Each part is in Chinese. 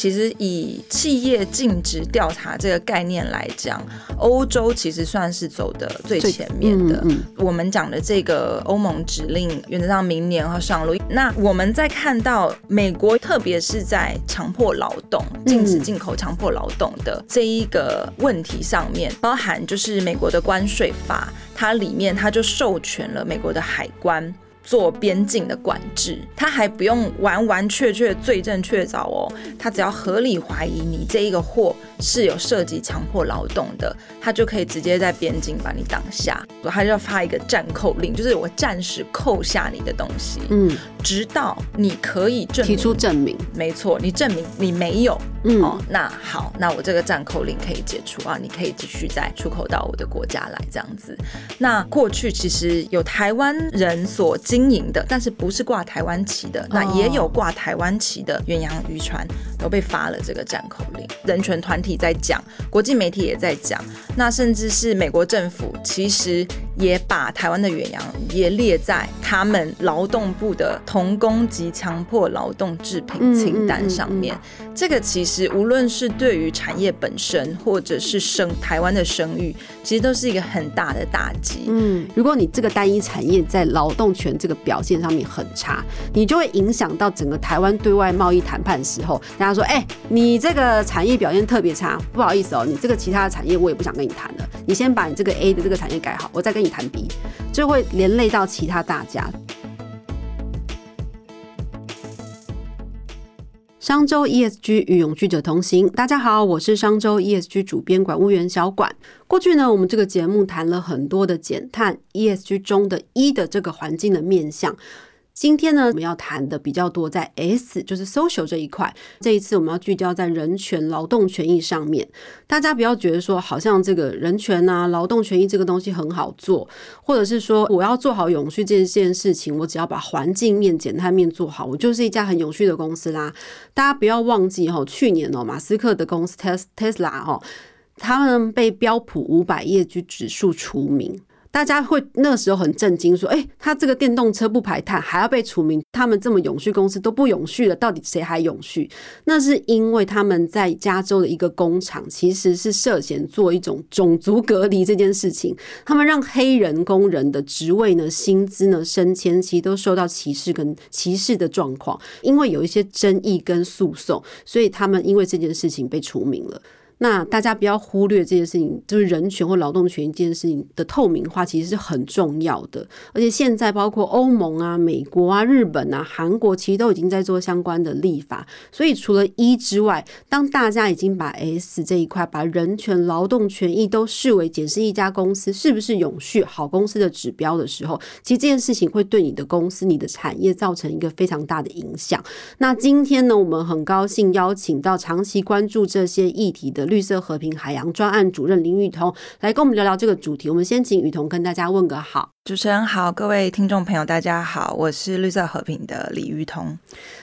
其实以企业尽职调查这个概念来讲，欧洲其实算是走的最前面的。我们讲的这个欧盟指令，原则上明年要上路。那我们在看到美国，特别是在强迫劳动、禁止进口强迫劳动的这一个问题上面，包含就是美国的关税法，它里面它就授权了美国的海关。做边境的管制，他还不用完完全全罪证确凿哦，他只要合理怀疑你这一个货是有涉及强迫劳动的，他就可以直接在边境把你挡下，他就要发一个暂扣令，就是我暂时扣下你的东西，嗯，直到你可以证提出证明，没错，你证明你没有，嗯，哦，那好，那我这个暂扣令可以解除啊，你可以继续再出口到我的国家来这样子。那过去其实有台湾人所。经营的，但是不是挂台湾旗的，那也有挂台湾旗的远洋渔船都被发了这个暂扣令。人权团体在讲，国际媒体也在讲，那甚至是美国政府其实也把台湾的远洋也列在他们劳动部的童工及强迫劳动制品清单上面。这个其实无论是对于产业本身，或者是生台湾的声誉，其实都是一个很大的打击。嗯，如果你这个单一产业在劳动权这个表现上面很差，你就会影响到整个台湾对外贸易谈判的时候，大家说，哎，你这个产业表现特别差，不好意思哦，你这个其他的产业我也不想跟你谈了，你先把你这个 A 的这个产业改好，我再跟你谈 B，就会连累到其他大家。商周 ESG 与永续者同行，大家好，我是商周 ESG 主编管务员小管。过去呢，我们这个节目谈了很多的减碳 ESG 中的一的这个环境的面向。今天呢，我们要谈的比较多在 S，就是 social 这一块。这一次我们要聚焦在人权、劳动权益上面。大家不要觉得说，好像这个人权啊、劳动权益这个东西很好做，或者是说我要做好永续这件事情，我只要把环境面、减碳面做好，我就是一家很永续的公司啦。大家不要忘记哈，去年哦，马斯克的公司 Tesla 哦，他们被标普五百业绩指数除名。大家会那时候很震惊，说：“哎，他这个电动车不排碳，还要被除名？他们这么永续公司都不永续了，到底谁还永续？”那是因为他们在加州的一个工厂，其实是涉嫌做一种种族隔离这件事情。他们让黑人工人的职位呢、薪资呢、升迁，其实都受到歧视跟歧视的状况。因为有一些争议跟诉讼，所以他们因为这件事情被除名了。那大家不要忽略这件事情，就是人权或劳动权这件事情的透明化，其实是很重要的。而且现在包括欧盟啊、美国啊、日本啊、韩国，其实都已经在做相关的立法。所以除了一之外，当大家已经把 S 这一块、把人权、劳动权益都视为检视一家公司是不是永续好公司的指标的时候，其实这件事情会对你的公司、你的产业造成一个非常大的影响。那今天呢，我们很高兴邀请到长期关注这些议题的。绿色和平海洋专案主任林雨桐来跟我们聊聊这个主题。我们先请雨桐跟大家问个好。主持人好，各位听众朋友大家好，我是绿色和平的李雨桐。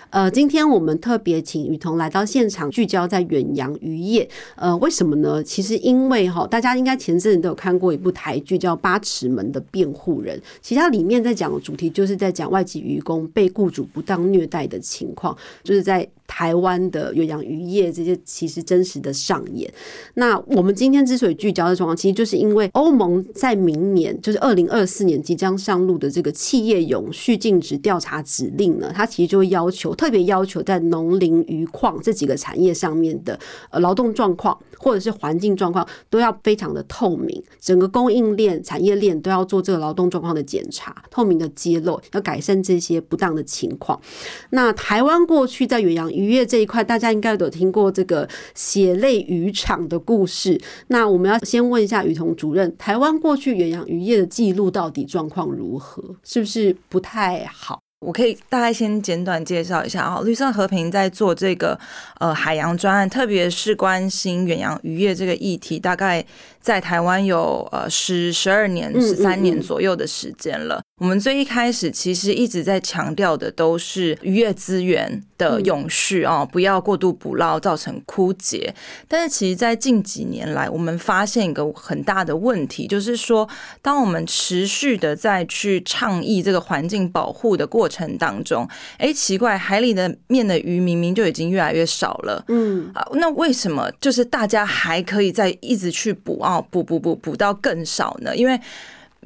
呃，今天我们特别请雨桐来到现场，聚焦在远洋渔业。呃，为什么呢？其实因为哈，大家应该前阵子都有看过一部台剧叫《八尺门的辩护人》，其实它里面在讲的主题就是在讲外籍渔工被雇主不当虐待的情况，就是在台湾的远洋渔业这些其实真实的上演。那我们今天之所以聚焦的状况，其实就是因为欧盟在明年，就是二零二四年即将上路的这个企业永续尽职调查指令呢，它其实就会要求。特别要求在农林渔矿这几个产业上面的呃劳动状况或者是环境状况都要非常的透明，整个供应链产业链都要做这个劳动状况的检查，透明的揭露，要改善这些不当的情况。那台湾过去在远洋渔业这一块，大家应该都有听过这个血泪渔场的故事。那我们要先问一下雨桐主任，台湾过去远洋渔业的记录到底状况如何？是不是不太好？我可以大概先简短介绍一下啊，绿色和平在做这个呃海洋专案，特别是关心远洋渔业这个议题，大概在台湾有呃十十二年、十三年左右的时间了。我们最一开始其实一直在强调的都是渔业资源的永续哦，不要过度捕捞造成枯竭。但是其实，在近几年来，我们发现一个很大的问题，就是说，当我们持续的在去倡议这个环境保护的过程当中，哎，奇怪，海里的面的鱼明明就已经越来越少了，嗯啊，那为什么就是大家还可以再一直去捕哦，捕捕捕捕到更少呢？因为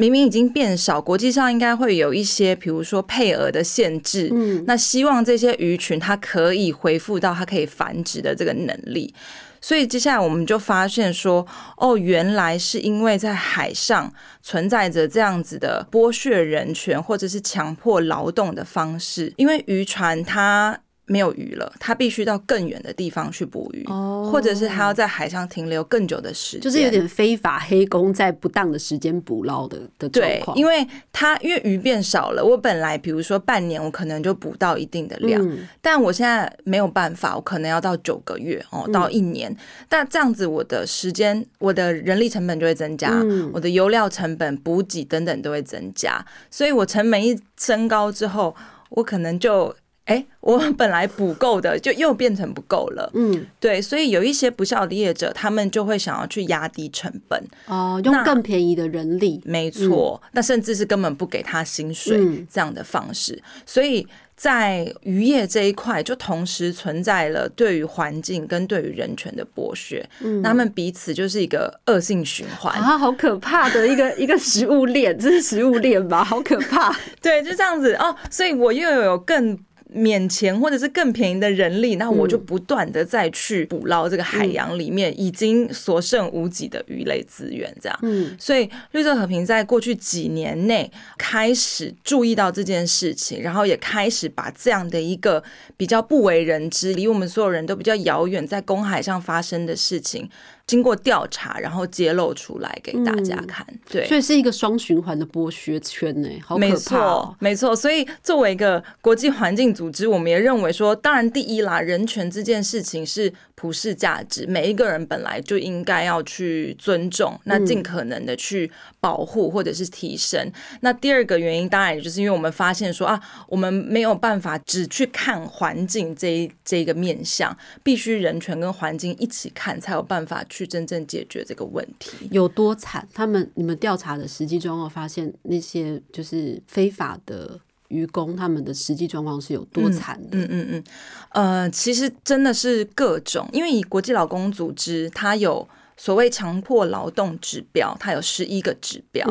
明明已经变少，国际上应该会有一些，比如说配额的限制。嗯，那希望这些鱼群它可以恢复到它可以繁殖的这个能力。所以接下来我们就发现说，哦，原来是因为在海上存在着这样子的剥削人权或者是强迫劳动的方式，因为渔船它。没有鱼了，他必须到更远的地方去捕鱼，或者是他要在海上停留更久的时间，就是有点非法黑工在不当的时间捕捞的的状况。因为他因为鱼变少了，我本来比如说半年我可能就捕到一定的量，但我现在没有办法，我可能要到九个月哦，到一年。但这样子我的时间、我的人力成本就会增加，我的油料成本、补给等等都会增加，所以我成本一升高之后，我可能就。哎，我本来补够的，就又变成不够了。嗯，对，所以有一些不孝的业者，他们就会想要去压低成本，哦，用更便宜的人力，没错，那甚至是根本不给他薪水这样的方式。所以在渔业这一块，就同时存在了对于环境跟对于人权的剥削，嗯，他们彼此就是一个恶性循环啊，好可怕的一个 一个食物链，这是食物链吧？好可怕，对，就这样子哦，所以我又有更。免钱或者是更便宜的人力，那我就不断的再去捕捞这个海洋里面已经所剩无几的鱼类资源，这样。嗯，所以绿色和平在过去几年内开始注意到这件事情，然后也开始把这样的一个比较不为人知、离我们所有人都比较遥远，在公海上发生的事情。经过调查，然后揭露出来给大家看，对，所以是一个双循环的剥削圈呢，好可怕，没错。所以作为一个国际环境组织，我们也认为说，当然第一啦，人权这件事情是。普世价值，每一个人本来就应该要去尊重，那尽可能的去保护或者是提升。那第二个原因，当然也就是因为我们发现说啊，我们没有办法只去看环境这一这一个面向，必须人权跟环境一起看，才有办法去真正解决这个问题。有多惨？他们你们调查的实际状况发现，那些就是非法的。愚公他们的实际状况是有多惨的？嗯嗯嗯，呃，其实真的是各种，因为以国际劳工组织，它有所谓强迫劳动指标，它有十一个指标。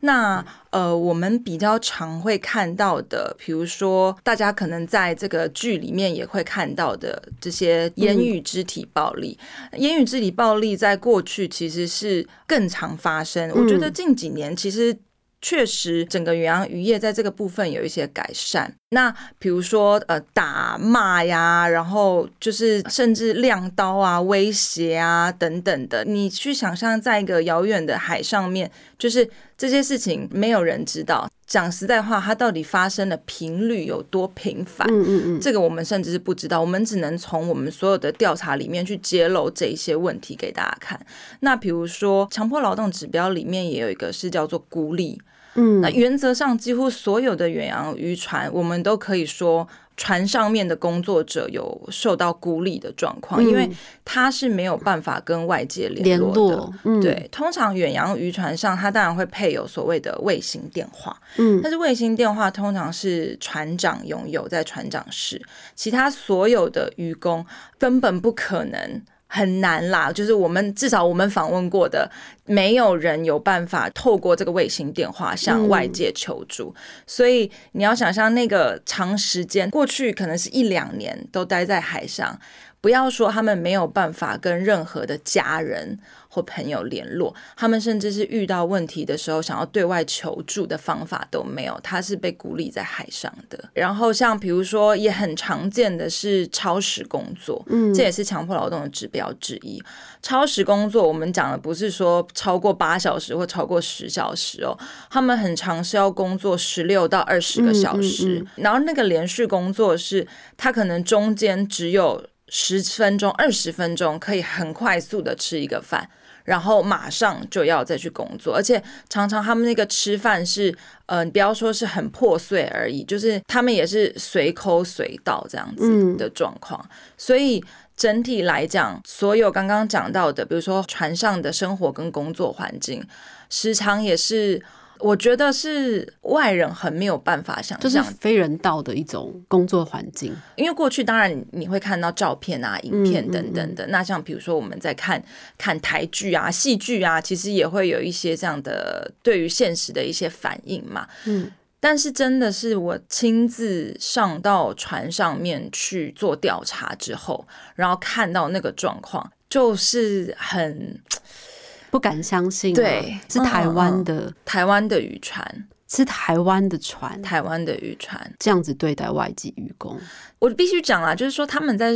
那呃，我们比较常会看到的，比如说大家可能在这个剧里面也会看到的这些言语肢体暴力，言语肢体暴力在过去其实是更常发生。我觉得近几年其实。确实，整个远洋渔业在这个部分有一些改善。那比如说，呃，打骂呀，然后就是甚至亮刀啊、威胁啊等等的。你去想象，在一个遥远的海上面，就是这些事情没有人知道。讲实在话，它到底发生的频率有多频繁？嗯嗯嗯，这个我们甚至是不知道。我们只能从我们所有的调查里面去揭露这一些问题给大家看。那比如说，强迫劳动指标里面也有一个是叫做孤立。嗯，那原则上几乎所有的远洋渔船，我们都可以说船上面的工作者有受到孤立的状况，因为他是没有办法跟外界联络的。对，通常远洋渔船上，它当然会配有所谓的卫星电话，嗯，但是卫星电话通常是船长拥有在船长室，其他所有的渔工根本不可能。很难啦，就是我们至少我们访问过的，没有人有办法透过这个卫星电话向外界求助。所以你要想象那个长时间过去，可能是一两年都待在海上，不要说他们没有办法跟任何的家人。或朋友联络，他们甚至是遇到问题的时候，想要对外求助的方法都没有。他是被孤立在海上的。然后像比如说，也很常见的是超时工作，嗯，这也是强迫劳动的指标之一。超时工作，我们讲的不是说超过八小时或超过十小时哦，他们很常是要工作十六到二十个小时，然后那个连续工作是，他可能中间只有十分钟、二十分钟可以很快速的吃一个饭。然后马上就要再去工作，而且常常他们那个吃饭是，呃，不要说是很破碎而已，就是他们也是随口随到这样子的状况，所以整体来讲，所有刚刚讲到的，比如说船上的生活跟工作环境，时常也是。我觉得是外人很没有办法想象，就是非人道的一种工作环境。因为过去当然你会看到照片啊、影片等等的，那像比如说我们在看看台剧啊、戏剧啊，其实也会有一些这样的对于现实的一些反应嘛。嗯，但是真的是我亲自上到船上面去做调查之后，然后看到那个状况，就是很。不敢相信，对，是台湾的台湾的渔船，是台湾的船，台湾的渔船。这样子对待外籍渔工，我必须讲啦，就是说他们在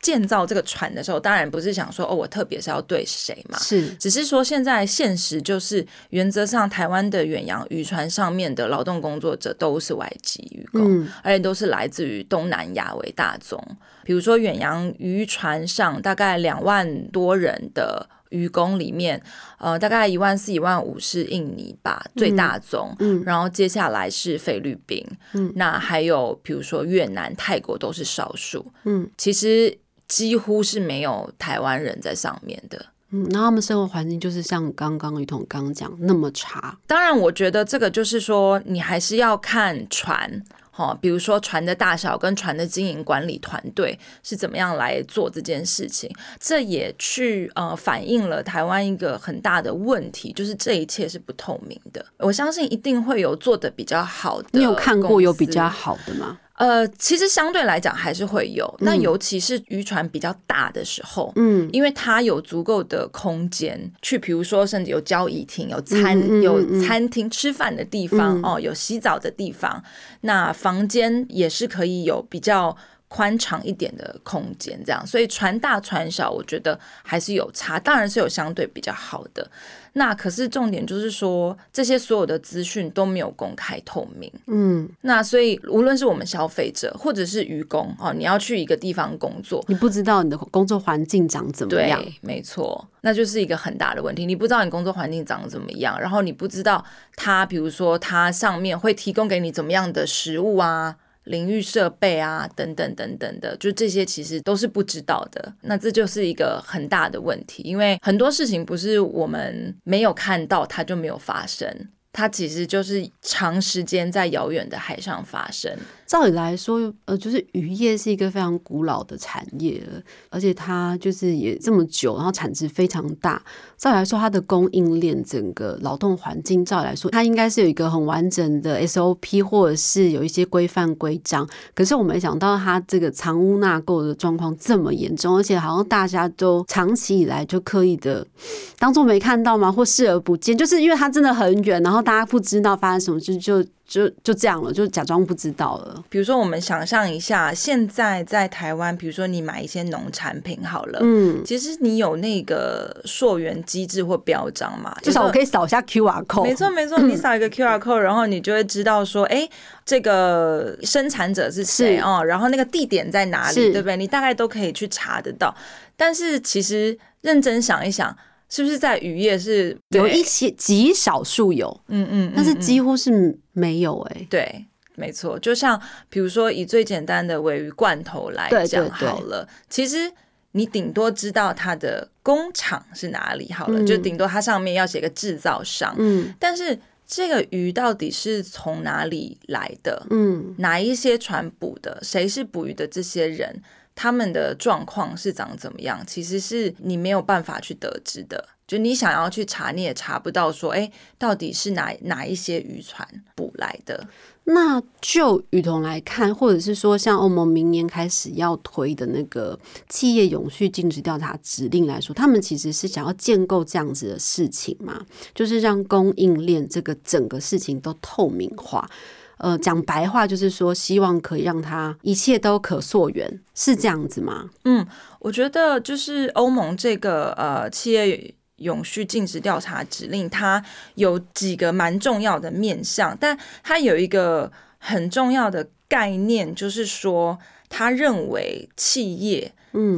建造这个船的时候，当然不是想说哦，我特别是要对谁嘛，是，只是说现在现实就是原则上台湾的远洋渔船上面的劳动工作者都是外籍渔工，而且都是来自于东南亚为大宗，比如说远洋渔船上大概两万多人的。渔工里面，呃，大概一万四、一万五是印尼吧，最大宗。嗯，然后接下来是菲律宾，嗯，那还有比如说越南、泰国都是少数。嗯，其实几乎是没有台湾人在上面的。嗯，那他们生活环境就是像刚刚于彤刚刚讲那么差。当然，我觉得这个就是说，你还是要看船。哦，比如说船的大小跟船的经营管理团队是怎么样来做这件事情，这也去呃反映了台湾一个很大的问题，就是这一切是不透明的。我相信一定会有做的比较好的，你有看过有比较好的吗？呃，其实相对来讲还是会有，那尤其是渔船比较大的时候，嗯，因为它有足够的空间去，比如说甚至有交易厅、有餐、有餐厅吃饭的地方哦，有洗澡的地方，那房间也是可以有比较宽敞一点的空间，这样，所以船大船小，我觉得还是有差，当然是有相对比较好的。那可是重点就是说，这些所有的资讯都没有公开透明。嗯，那所以无论是我们消费者或者是愚工哦，你要去一个地方工作，你不知道你的工作环境长怎么样？没错，那就是一个很大的问题。你不知道你工作环境长怎么样，然后你不知道它，比如说它上面会提供给你怎么样的食物啊。淋浴设备啊，等等等等的，就这些其实都是不知道的。那这就是一个很大的问题，因为很多事情不是我们没有看到，它就没有发生，它其实就是长时间在遥远的海上发生。照理来说，呃，就是渔业是一个非常古老的产业，而且它就是也这么久，然后产值非常大。照理来说，它的供应链整个劳动环境，照理来说，它应该是有一个很完整的 SOP，或者是有一些规范规章。可是我没想到，它这个藏污纳垢的状况这么严重，而且好像大家都长期以来就刻意的当做没看到吗，或视而不见，就是因为它真的很远，然后大家不知道发生什么事就。就就这样了，就假装不知道了。比如说，我们想象一下，现在在台湾，比如说你买一些农产品好了，嗯，其实你有那个溯源机制或标章嘛？至少我可以扫一下 Q R code。没错没错，你扫一个 Q R code，然后你就会知道说，哎，这个生产者是谁哦，然后那个地点在哪里，对不对？你大概都可以去查得到。但是其实认真想一想。是不是在渔业是有一些极少数有，嗯嗯，但是几乎是没有哎。对，没错。就像比如说以最简单的尾鱼罐头来讲好了，其实你顶多知道它的工厂是哪里好了，就顶多它上面要写个制造商。嗯，但是这个鱼到底是从哪里来的？嗯，哪一些船捕的？谁是捕鱼的这些人？他们的状况是长怎么样？其实是你没有办法去得知的。就你想要去查，你也查不到。说，哎，到底是哪哪一些渔船捕来的？那就雨桐来看，或者是说，像欧盟明年开始要推的那个企业永续尽职调查指令来说，他们其实是想要建构这样子的事情嘛？就是让供应链这个整个事情都透明化。呃，讲白话就是说，希望可以让它一切都可溯源，是这样子吗？嗯，我觉得就是欧盟这个呃企业永续尽职调查指令，它有几个蛮重要的面向，但它有一个很重要的概念，就是说，他认为企业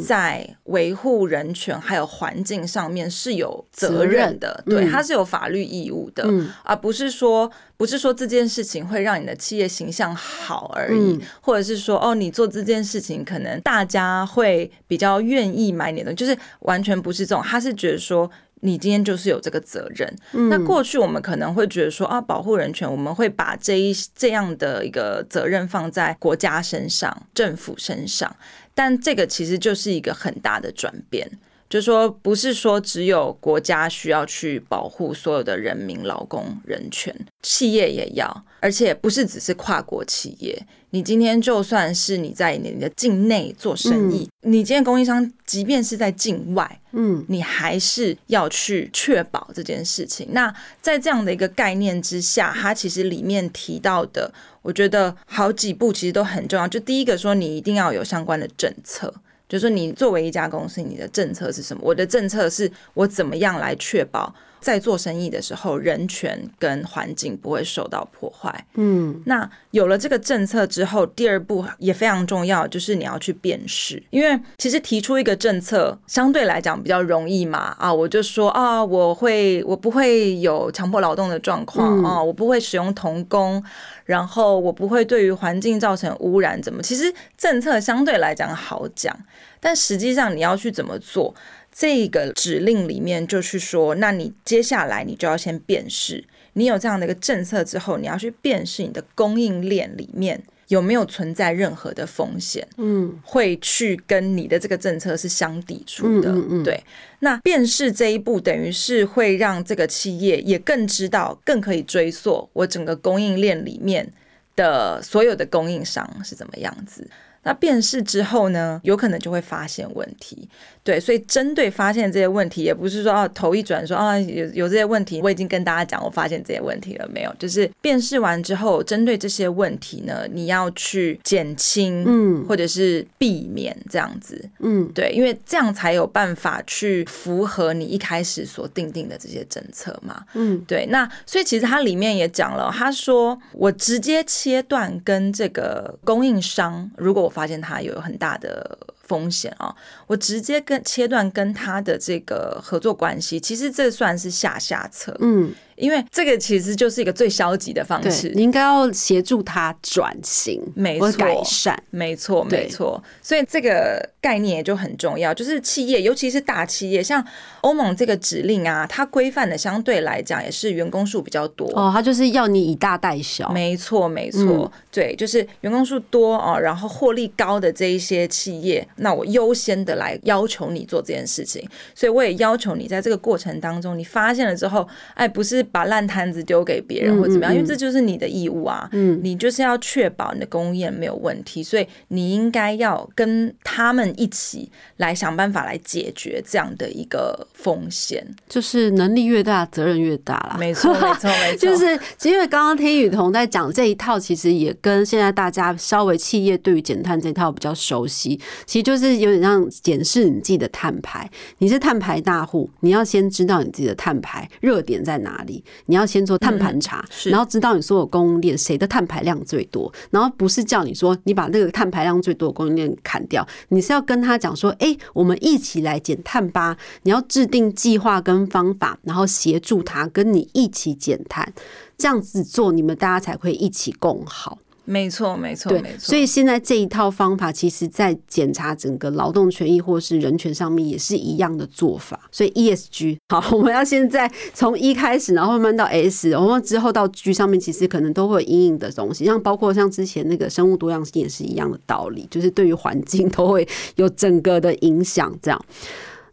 在维护人权还有环境上面是有责任的，对，它是有法律义务的，而不是说不是说这件事情会让你的企业形象好而已，或者是说哦，你做这件事情可能大家会比较愿意买你的，就是完全不是这种，他是觉得说。你今天就是有这个责任。那过去我们可能会觉得说啊，保护人权，我们会把这一这样的一个责任放在国家身上、政府身上，但这个其实就是一个很大的转变。就说不是说只有国家需要去保护所有的人民、劳工人权，企业也要，而且不是只是跨国企业。你今天就算是你在你的境内做生意，你今天供应商即便是在境外，嗯，你还是要去确保这件事情。那在这样的一个概念之下，它其实里面提到的，我觉得好几步其实都很重要。就第一个说，你一定要有相关的政策。就是说，你作为一家公司，你的政策是什么？我的政策是我怎么样来确保在做生意的时候，人权跟环境不会受到破坏。嗯，那有了这个政策之后，第二步也非常重要，就是你要去辨识。因为其实提出一个政策相对来讲比较容易嘛。啊，我就说啊，我会，我不会有强迫劳动的状况啊，我不会使用童工。然后我不会对于环境造成污染，怎么？其实政策相对来讲好讲，但实际上你要去怎么做？这个指令里面就去说，那你接下来你就要先辨识，你有这样的一个政策之后，你要去辨识你的供应链里面。有没有存在任何的风险？嗯，会去跟你的这个政策是相抵触的。嗯嗯，对。那辨识这一步，等于是会让这个企业也更知道，更可以追溯我整个供应链里面的所有的供应商是怎么样子。那辨识之后呢，有可能就会发现问题。对，所以针对发现这些问题，也不是说啊头一转说啊有有这些问题，我已经跟大家讲，我发现这些问题了没有？就是辨识完之后，针对这些问题呢，你要去减轻，嗯，或者是避免这样子，嗯，对，因为这样才有办法去符合你一开始所定定的这些政策嘛，嗯，对。那所以其实它里面也讲了，他说我直接切断跟这个供应商，如果我发现他有很大的。风险啊！我直接跟切断跟他的这个合作关系，其实这算是下下策。嗯。因为这个其实就是一个最消极的方式，你应该要协助他转型，没错，改善，没错，没错。所以这个概念也就很重要，就是企业，尤其是大企业，像欧盟这个指令啊，它规范的相对来讲也是员工数比较多哦，它就是要你以大带小，没错，没错，对，就是员工数多哦，然后获利高的这一些企业，那我优先的来要求你做这件事情，所以我也要求你在这个过程当中，你发现了之后，哎，不是。把烂摊子丢给别人或怎么样，因为这就是你的义务啊。嗯，你就是要确保你的供应链没有问题，所以你应该要跟他们一起来想办法来解决这样的一个风险。就是能力越大，责任越大啦。没错，没错，没错。就是因为刚刚听雨桐在讲这一套，其实也跟现在大家稍微企业对于减碳这一套比较熟悉。其实就是有点像检视你自己的碳排。你是碳排大户，你要先知道你自己的碳排热点在哪里。你要先做碳盘查，然后知道你所有供应链谁的碳排量最多，然后不是叫你说你把那个碳排量最多的供应链砍掉，你是要要跟他讲说，哎，我们一起来减碳吧。你要制定计划跟方法，然后协助他跟你一起减碳，这样子做，你们大家才会一起共好。没错，没错，没错。所以现在这一套方法，其实在检查整个劳动权益或是人权上面，也是一样的做法。所以 ESG 好，我们要现在从一开始，然后慢慢到 S，然后之后到 G 上面，其实可能都会有阴影的东西，像包括像之前那个生物多样性也是一样的道理，就是对于环境都会有整个的影响，这样。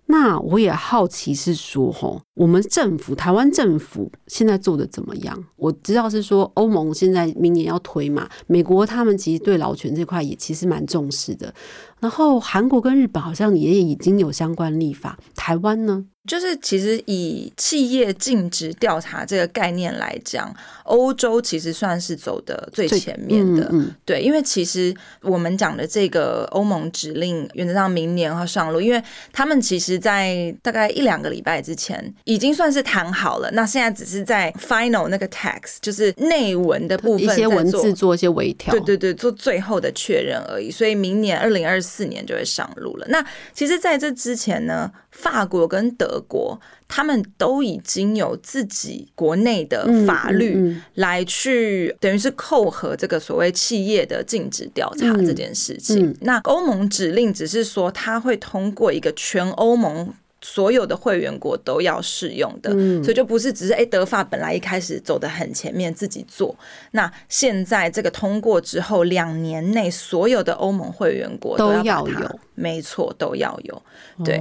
那我也好奇是说，吼，我们政府台湾政府现在做的怎么样？我知道是说欧盟现在明年要推嘛，美国他们其实对劳权这块也其实蛮重视的。然后韩国跟日本好像也已经有相关立法，台湾呢？就是其实以企业尽职调查这个概念来讲，欧洲其实算是走的最前面的。对，因为其实我们讲的这个欧盟指令，原则上明年要上路，因为他们其实在大概一两个礼拜之前已经算是谈好了，那现在只是在 final 那个 text，就是内文的部分，一些文字做一些微调，对对对，做最后的确认而已。所以明年二零二四年就会上路了。那其实在这之前呢？法国跟德国，他们都已经有自己国内的法律来去，等于是扣合这个所谓企业的禁止调查这件事情。那欧盟指令只是说，它会通过一个全欧盟。所有的会员国都要适用的，所以就不是只是哎，德法本来一开始走的很前面自己做，那现在这个通过之后，两年内所有的欧盟会员国都要有，没错，都要有。对，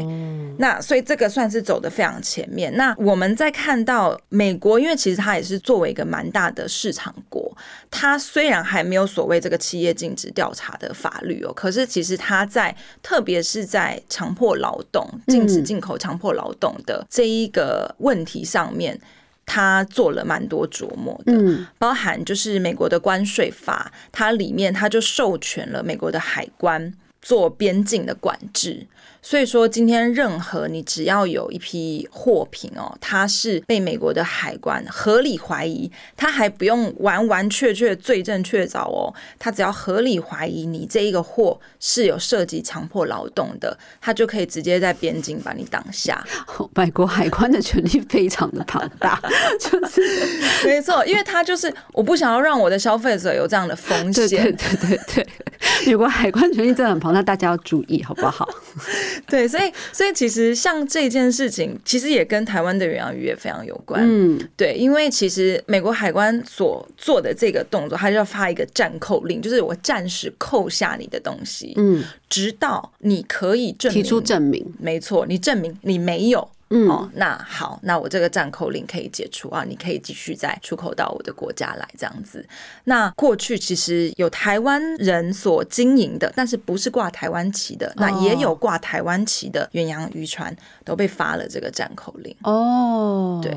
那所以这个算是走的非常前面。那我们在看到美国，因为其实它也是作为一个蛮大的市场国，它虽然还没有所谓这个企业禁止调查的法律哦，可是其实它在特别是在强迫劳动、禁止进口。强迫劳动的这一个问题上面，他做了蛮多琢磨的，嗯，包含就是美国的关税法，它里面它就授权了美国的海关做边境的管制。所以说，今天任何你只要有一批货品哦，它是被美国的海关合理怀疑，他还不用完完确确罪证确凿哦，他只要合理怀疑你这一个货是有涉及强迫劳动的，他就可以直接在边境把你挡下。美国海关的权力非常的庞大，就是没错，因为他就是我不想要让我的消费者有这样的风险。对对对对，美国 海关权力真的很庞大，大家要注意好不好？对，所以所以其实像这件事情，其实也跟台湾的远洋渔业非常有关。嗯，对，因为其实美国海关所做的这个动作，他就要发一个暂扣令，就是我暂时扣下你的东西，嗯，直到你可以证明提出证明，没错，你证明你没有。哦，那好，那我这个暂扣令可以解除啊，你可以继续再出口到我的国家来这样子。那过去其实有台湾人所经营的，但是不是挂台湾旗的，那也有挂台湾旗的远洋渔船都被发了这个暂扣令。哦，对，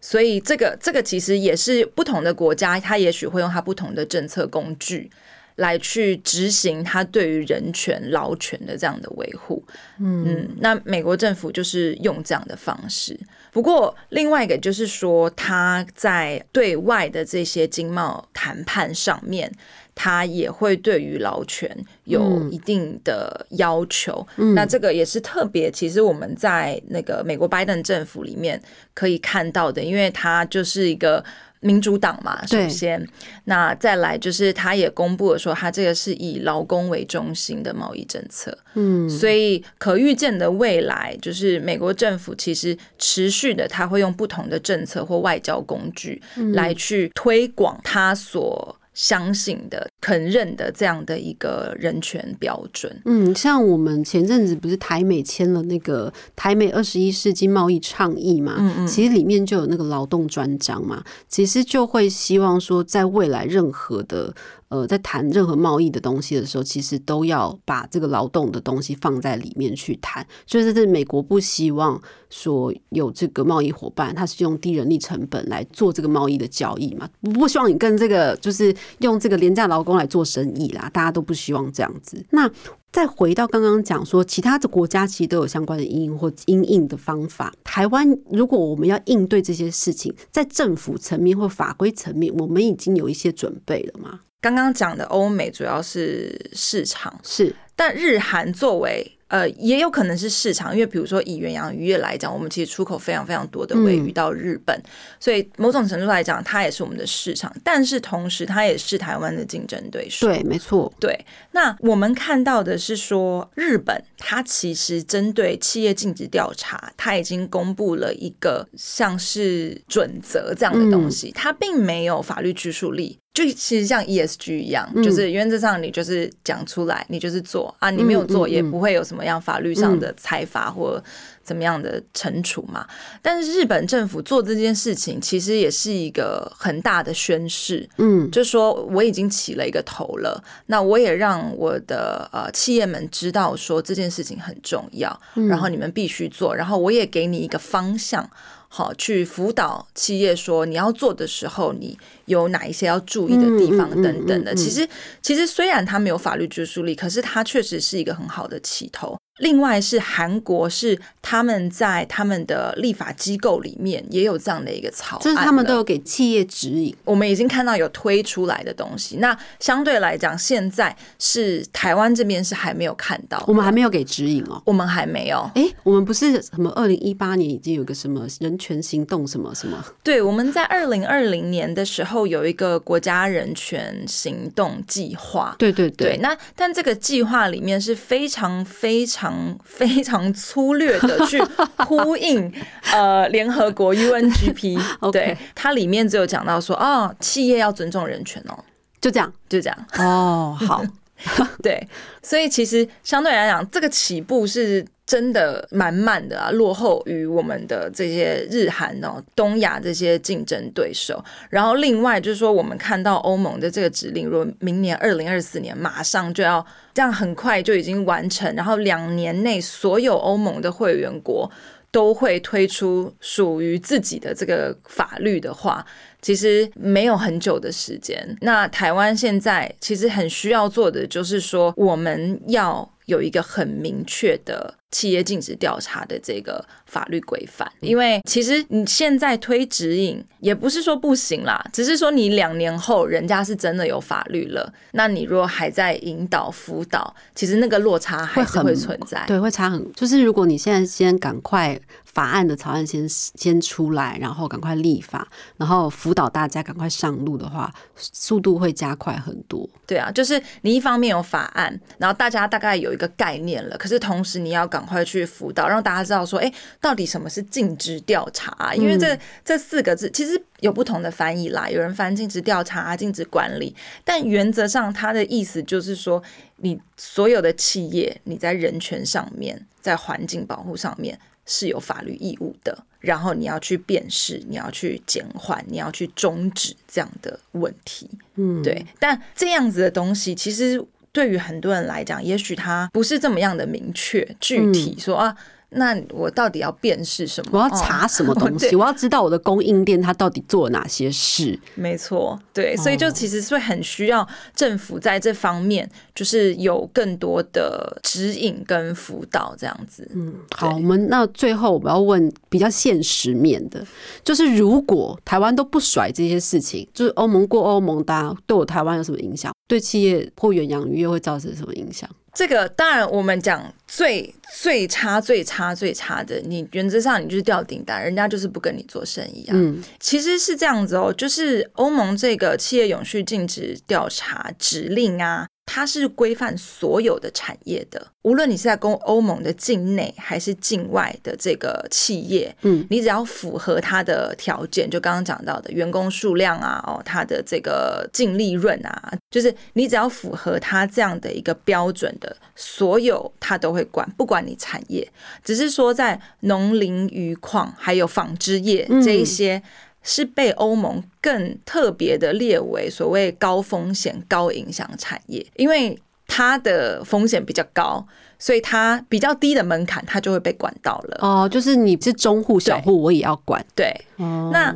所以这个这个其实也是不同的国家，它也许会用它不同的政策工具。来去执行他对于人权、劳权的这样的维护，嗯，那美国政府就是用这样的方式。不过，另外一个就是说，他在对外的这些经贸谈判上面，他也会对于劳权有一定的要求。那这个也是特别，其实我们在那个美国拜登政府里面可以看到的，因为他就是一个。民主党嘛，首先，那再来就是他也公布了说，他这个是以劳工为中心的贸易政策，嗯，所以可预见的未来，就是美国政府其实持续的，他会用不同的政策或外交工具来去推广他所。相信的、肯认的这样的一个人权标准。嗯，像我们前阵子不是台美签了那个台美二十一世纪贸易倡议嘛？嗯嗯，其实里面就有那个劳动专章嘛，其实就会希望说，在未来任何的。呃，在谈任何贸易的东西的时候，其实都要把这个劳动的东西放在里面去谈。就是是美国不希望说有这个贸易伙伴，他是用低人力成本来做这个贸易的交易嘛？不希望你跟这个就是用这个廉价劳工来做生意啦，大家都不希望这样子。那再回到刚刚讲说，其他的国家其实都有相关的应应或应应的方法。台湾如果我们要应对这些事情，在政府层面或法规层面，我们已经有一些准备了吗？刚刚讲的欧美主要是市场，是，但日韩作为。呃，也有可能是市场，因为比如说以远洋渔业来讲，我们其实出口非常非常多的尾鱼到日本，所以某种程度来讲，它也是我们的市场。但是同时，它也是台湾的竞争对手。对，没错。对，那我们看到的是说，日本它其实针对企业禁止调查，它已经公布了一个像是准则这样的东西，它并没有法律拘束力。就其实像 ESG 一样，就是原则上你就是讲出来，你就是做啊，你没有做也不会有什么样法律上的裁罚或怎么样的惩处嘛。但是日本政府做这件事情，其实也是一个很大的宣示，嗯，就是说我已经起了一个头了，那我也让我的呃企业们知道说这件事情很重要，然后你们必须做，然后我也给你一个方向。好，去辅导企业说你要做的时候，你有哪一些要注意的地方等等的。其实，其实虽然它没有法律拘束力，可是它确实是一个很好的起头。另外是韩国，是他们在他们的立法机构里面也有这样的一个草案，就是他们都有给企业指引。我们已经看到有推出来的东西。那相对来讲，现在是台湾这边是还没有看到，我们还没有给指引哦，我们还没有。哎，我们不是什么二零一八年已经有个什么人权行动什么什么？对，我们在二零二零年的时候有一个国家人权行动计划。对对对。那但这个计划里面是非常非常。常 非常粗略的去 呼应呃联合国 UNGP，对它里面只有讲到说哦，企业要尊重人权哦，就这样就这样哦，好，对，所以其实相对来讲，这个起步是。真的蛮慢的啊，落后于我们的这些日韩哦、东亚这些竞争对手。然后另外就是说，我们看到欧盟的这个指令，如果明年二零二四年马上就要这样，很快就已经完成，然后两年内所有欧盟的会员国都会推出属于自己的这个法律的话，其实没有很久的时间。那台湾现在其实很需要做的，就是说我们要。有一个很明确的企业禁止调查的这个法律规范，因为其实你现在推指引也不是说不行啦，只是说你两年后人家是真的有法律了，那你如果还在引导辅导，其实那个落差还是会存在，对，会差很。就是如果你现在先赶快。法案的草案先先出来，然后赶快立法，然后辅导大家赶快上路的话，速度会加快很多。对啊，就是你一方面有法案，然后大家大概有一个概念了，可是同时你要赶快去辅导，让大家知道说，哎，到底什么是尽职调查？因为这这四个字其实有不同的翻译啦，有人翻尽职调查、尽职管理，但原则上它的意思就是说，你所有的企业，你在人权上面，在环境保护上面。是有法律义务的，然后你要去辨识，你要去减缓，你要去终止这样的问题，嗯，对。但这样子的东西，其实对于很多人来讲，也许他不是这么样的明确具体说啊。那我到底要辨识什么？我要查什么 东西？我要知道我的供应链它到底做了哪些事？没错，对，所以就其实是很需要政府在这方面，就是有更多的指引跟辅导这样子。嗯，好，我们那最后我们要问比较现实面的，就是如果台湾都不甩这些事情，就是欧盟过欧盟，大家对我台湾有什么影响？对企业或远洋渔业会造成什么影响？这个当然，我们讲最最差、最差、最差的，你原则上你就是掉订单，人家就是不跟你做生意啊。嗯，其实是这样子哦，就是欧盟这个企业永续禁止调查指令啊。它是规范所有的产业的，无论你是在公欧盟的境内还是境外的这个企业，嗯，你只要符合它的条件，就刚刚讲到的员工数量啊，哦，它的这个净利润啊，就是你只要符合它这样的一个标准的，所有它都会管，不管你产业，只是说在农林渔矿还有纺织业这一些。是被欧盟更特别的列为所谓高风险、高影响产业，因为它的风险比较高，所以它比较低的门槛，它就会被管到了。哦，就是你是中户、小户，我也要管。对，那。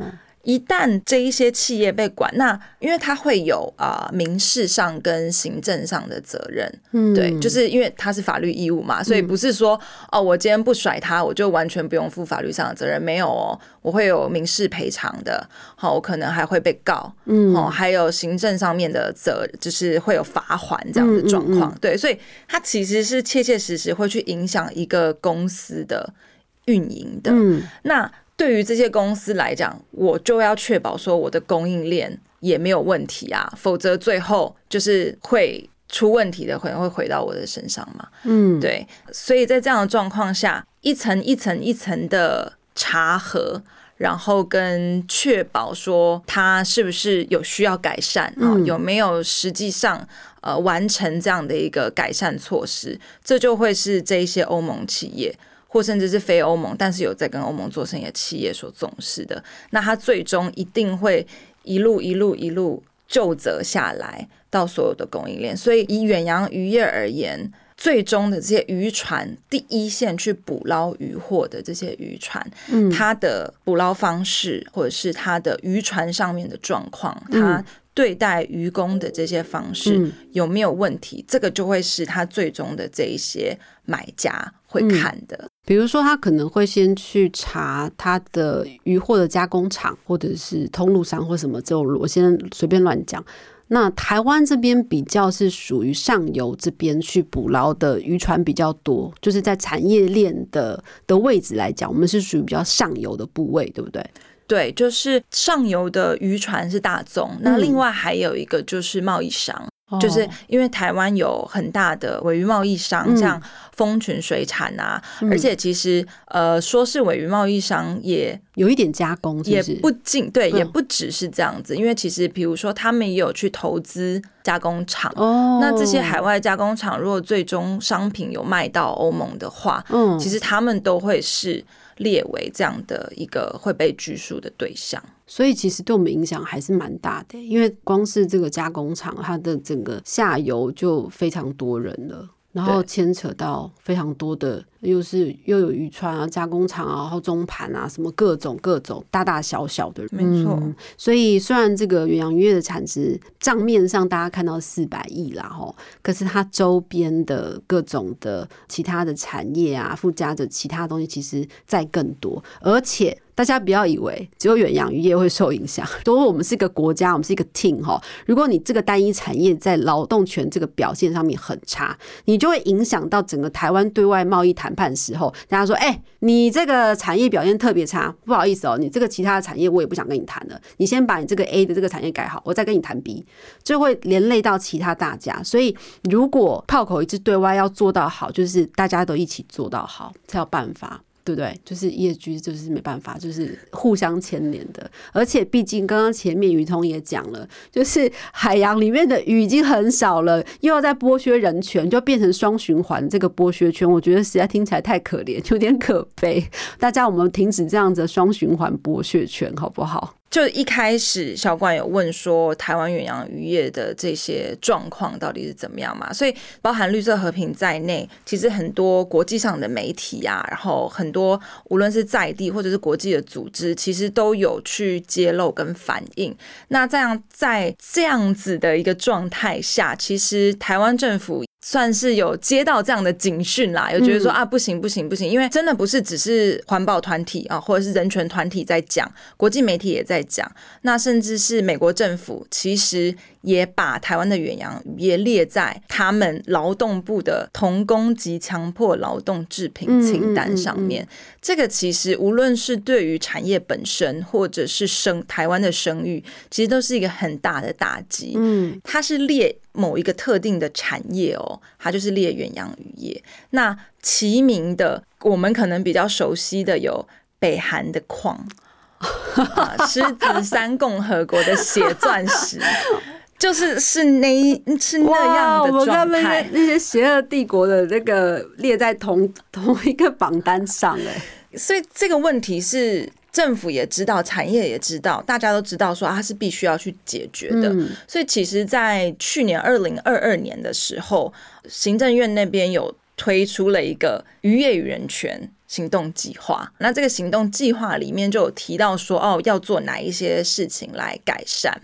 一旦这一些企业被管，那因为它会有啊民事上跟行政上的责任，嗯，对，就是因为它是法律义务嘛，所以不是说哦，我今天不甩他，我就完全不用负法律上的责任，没有哦，我会有民事赔偿的，好，我可能还会被告，嗯，哦，还有行政上面的责，就是会有罚款这样的状况，对，所以它其实是切切实实会去影响一个公司的运营的，嗯，那。对于这些公司来讲，我就要确保说我的供应链也没有问题啊，否则最后就是会出问题的，可能会回到我的身上嘛。嗯，对，所以在这样的状况下，一层一层一层的查核，然后跟确保说它是不是有需要改善啊，有没有实际上呃完成这样的一个改善措施，这就会是这一些欧盟企业或甚至是非欧盟，但是有在跟欧盟做生意的企业所重视的。那它最终一定会一路一路一路就责下来到所有的供应链。所以以远洋渔业而言。最终的这些渔船，第一线去捕捞渔获的这些渔船，嗯，它的捕捞方式，或者是它的渔船上面的状况，它对待渔工的这些方式有没有问题？这个就会是他最终的这一些买家会看的。比如说，他可能会先去查他的渔获的加工厂，或者是通路商或什么这种，我先随便乱讲。那台湾这边比较是属于上游这边去捕捞的渔船比较多，就是在产业链的的位置来讲，我们是属于比较上游的部位，对不对？对，就是上游的渔船是大宗，那另外还有一个就是贸易商。就是因为台湾有很大的尾鱼贸易商，像丰群水产啊，而且其实呃，说是尾鱼贸易商也有一点加工，也不仅对，也不只是这样子。因为其实比如说，他们也有去投资加工厂，那这些海外加工厂如果最终商品有卖到欧盟的话，嗯，其实他们都会是列为这样的一个会被拘束的对象。所以其实对我们影响还是蛮大的，因为光是这个加工厂，它的整个下游就非常多人了，然后牵扯到非常多的。又是又有渔船啊、加工厂啊、然后中盘啊，什么各种各种大大小小的，没错。所以虽然这个远洋渔业的产值账面上大家看到四百亿啦，吼，可是它周边的各种的其他的产业啊，附加的其他东西，其实在更多。而且大家不要以为只有远洋渔业会受影响，如果我们是一个国家，我们是一个 team 哈，如果你这个单一产业在劳动权这个表现上面很差，你就会影响到整个台湾对外贸易谈。谈判时候，大家说：“哎，你这个产业表现特别差，不好意思哦，你这个其他的产业我也不想跟你谈了。你先把你这个 A 的这个产业改好，我再跟你谈 B，就会连累到其他大家。所以，如果炮口一致对外要做到好，就是大家都一起做到好才有办法。”对不对？就是业居，就是没办法，就是互相牵连的。而且，毕竟刚刚前面于通也讲了，就是海洋里面的鱼已经很少了，又要在剥削人权，就变成双循环。这个剥削圈，我觉得实在听起来太可怜，有点可悲。大家，我们停止这样子双循环剥削圈，好不好？就一开始小管有问说台湾远洋渔业的这些状况到底是怎么样嘛？所以包含绿色和平在内，其实很多国际上的媒体啊，然后很多无论是在地或者是国际的组织，其实都有去揭露跟反映。那这样在这样子的一个状态下，其实台湾政府。算是有接到这样的警讯啦，有觉得说啊不行不行不行，因为真的不是只是环保团体啊，或者是人权团体在讲，国际媒体也在讲，那甚至是美国政府其实也把台湾的远洋渔业列在他们劳动部的童工及强迫劳动制品清单上面。这个其实无论是对于产业本身，或者是生台湾的声誉，其实都是一个很大的打击。嗯，它是列。某一个特定的产业哦，它就是猎远洋渔业。那齐名的，我们可能比较熟悉的有北韩的矿，狮子山共和国的血钻石，就是是那是那样的状态。那些邪恶帝国的那个列在同同一个榜单上，哎，所以这个问题是。政府也知道，产业也知道，大家都知道，说它是必须要去解决的。所以，其实，在去年二零二二年的时候，行政院那边有推出了一个渔业与人权行动计划。那这个行动计划里面就有提到说，哦，要做哪一些事情来改善。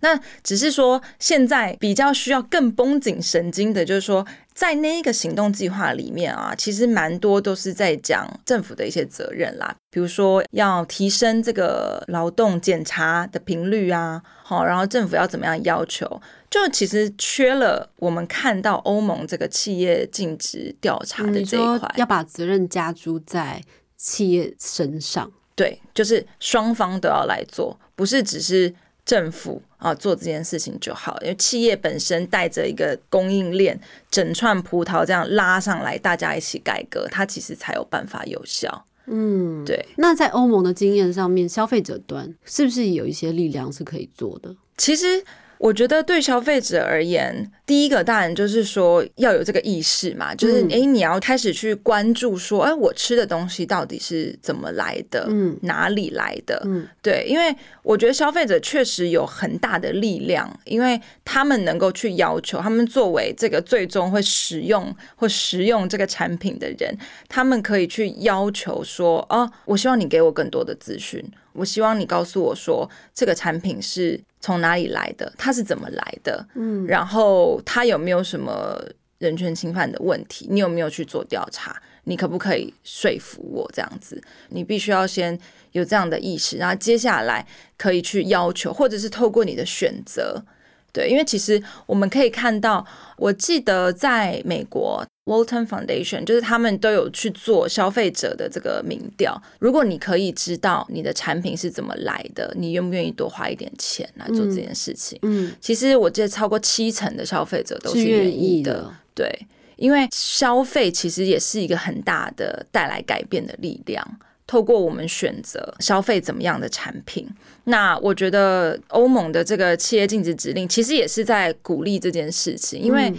那只是说，现在比较需要更绷紧神经的，就是说。在那一个行动计划里面啊，其实蛮多都是在讲政府的一些责任啦，比如说要提升这个劳动检查的频率啊，好，然后政府要怎么样要求，就其实缺了我们看到欧盟这个企业尽职调查的这一块，要把责任加诸在企业身上，对，就是双方都要来做，不是只是。政府啊，做这件事情就好，因为企业本身带着一个供应链，整串葡萄这样拉上来，大家一起改革，它其实才有办法有效。嗯，对。那在欧盟的经验上面，消费者端是不是有一些力量是可以做的？其实。我觉得对消费者而言，第一个当然就是说要有这个意识嘛，就是哎，你要开始去关注说，哎，我吃的东西到底是怎么来的，嗯，哪里来的，嗯，对，因为我觉得消费者确实有很大的力量，因为他们能够去要求，他们作为这个最终会使用或食用这个产品的人，他们可以去要求说，哦，我希望你给我更多的资讯。我希望你告诉我说，这个产品是从哪里来的，它是怎么来的，嗯，然后它有没有什么人权侵犯的问题？你有没有去做调查？你可不可以说服我这样子？你必须要先有这样的意识，然后接下来可以去要求，或者是透过你的选择，对，因为其实我们可以看到，我记得在美国。Walton Foundation 就是他们都有去做消费者的这个民调。如果你可以知道你的产品是怎么来的，你愿不愿意多花一点钱来做这件事情？嗯，其实我记得超过七成的消费者都是愿意的。对，因为消费其实也是一个很大的带来改变的力量。透过我们选择消费怎么样的产品，那我觉得欧盟的这个企业禁止指令其实也是在鼓励这件事情，因为。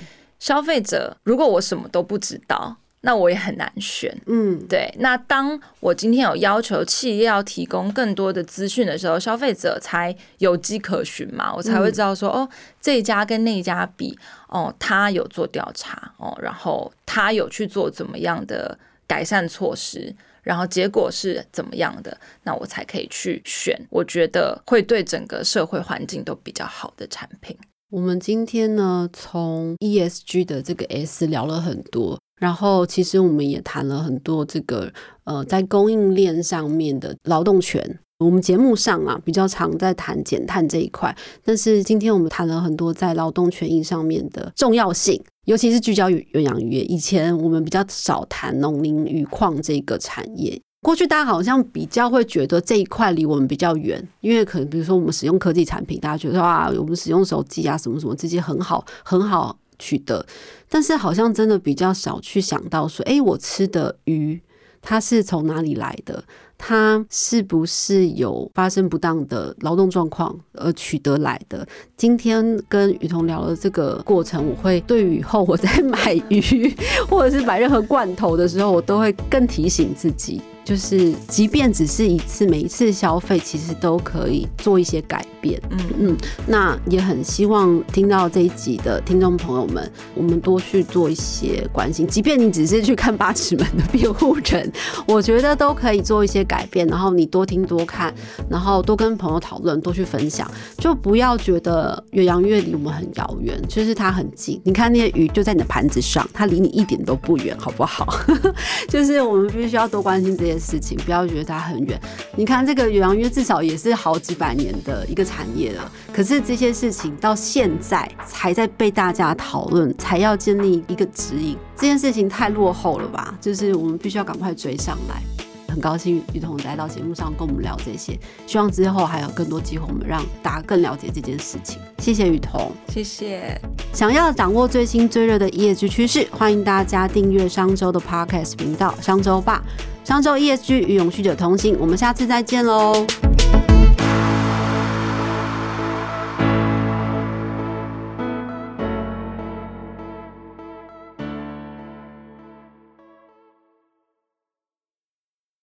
消费者，如果我什么都不知道，那我也很难选。嗯，对。那当我今天有要求企业要提供更多的资讯的时候，消费者才有迹可循嘛，我才会知道说，哦，这一家跟那一家比，哦，他有做调查，哦，然后他有去做怎么样的改善措施，然后结果是怎么样的，那我才可以去选，我觉得会对整个社会环境都比较好的产品。我们今天呢，从 ESG 的这个 S 聊了很多，然后其实我们也谈了很多这个呃，在供应链上面的劳动权。我们节目上啊，比较常在谈减碳这一块，但是今天我们谈了很多在劳动权益上面的重要性，尤其是聚焦于远洋渔业。以前我们比较少谈农林渔矿这个产业。过去大家好像比较会觉得这一块离我们比较远，因为可能比如说我们使用科技产品，大家觉得啊，我们使用手机啊什么什么这些很好很好取得，但是好像真的比较少去想到说，哎，我吃的鱼它是从哪里来的？它是不是有发生不当的劳动状况而取得来的？今天跟雨桐聊了这个过程，我会对以后我在买鱼或者是买任何罐头的时候，我都会更提醒自己。就是，即便只是一次，每一次消费，其实都可以做一些改变。嗯嗯，那也很希望听到这一集的听众朋友们，我们多去做一些关心。即便你只是去看八尺门的辩护人，我觉得都可以做一些改变。然后你多听多看，然后多跟朋友讨论，多去分享，就不要觉得远洋越离我们很遥远，就是它很近。你看那些鱼就在你的盘子上，它离你一点都不远，好不好？就是我们必须要多关心这些。事情不要觉得它很远，你看这个远洋约至少也是好几百年的一个产业了，可是这些事情到现在才在被大家讨论，才要建立一个指引，这件事情太落后了吧？就是我们必须要赶快追上来。很高兴雨桐来到节目上跟我们聊这些，希望之后还有更多机会，我们让大家更了解这件事情。谢谢雨桐，谢谢。想要掌握最新最热的 ESG 趋势，欢迎大家订阅商周的 Podcast 频道——商周吧。商周 ESG 与永续者同行，我们下次再见喽。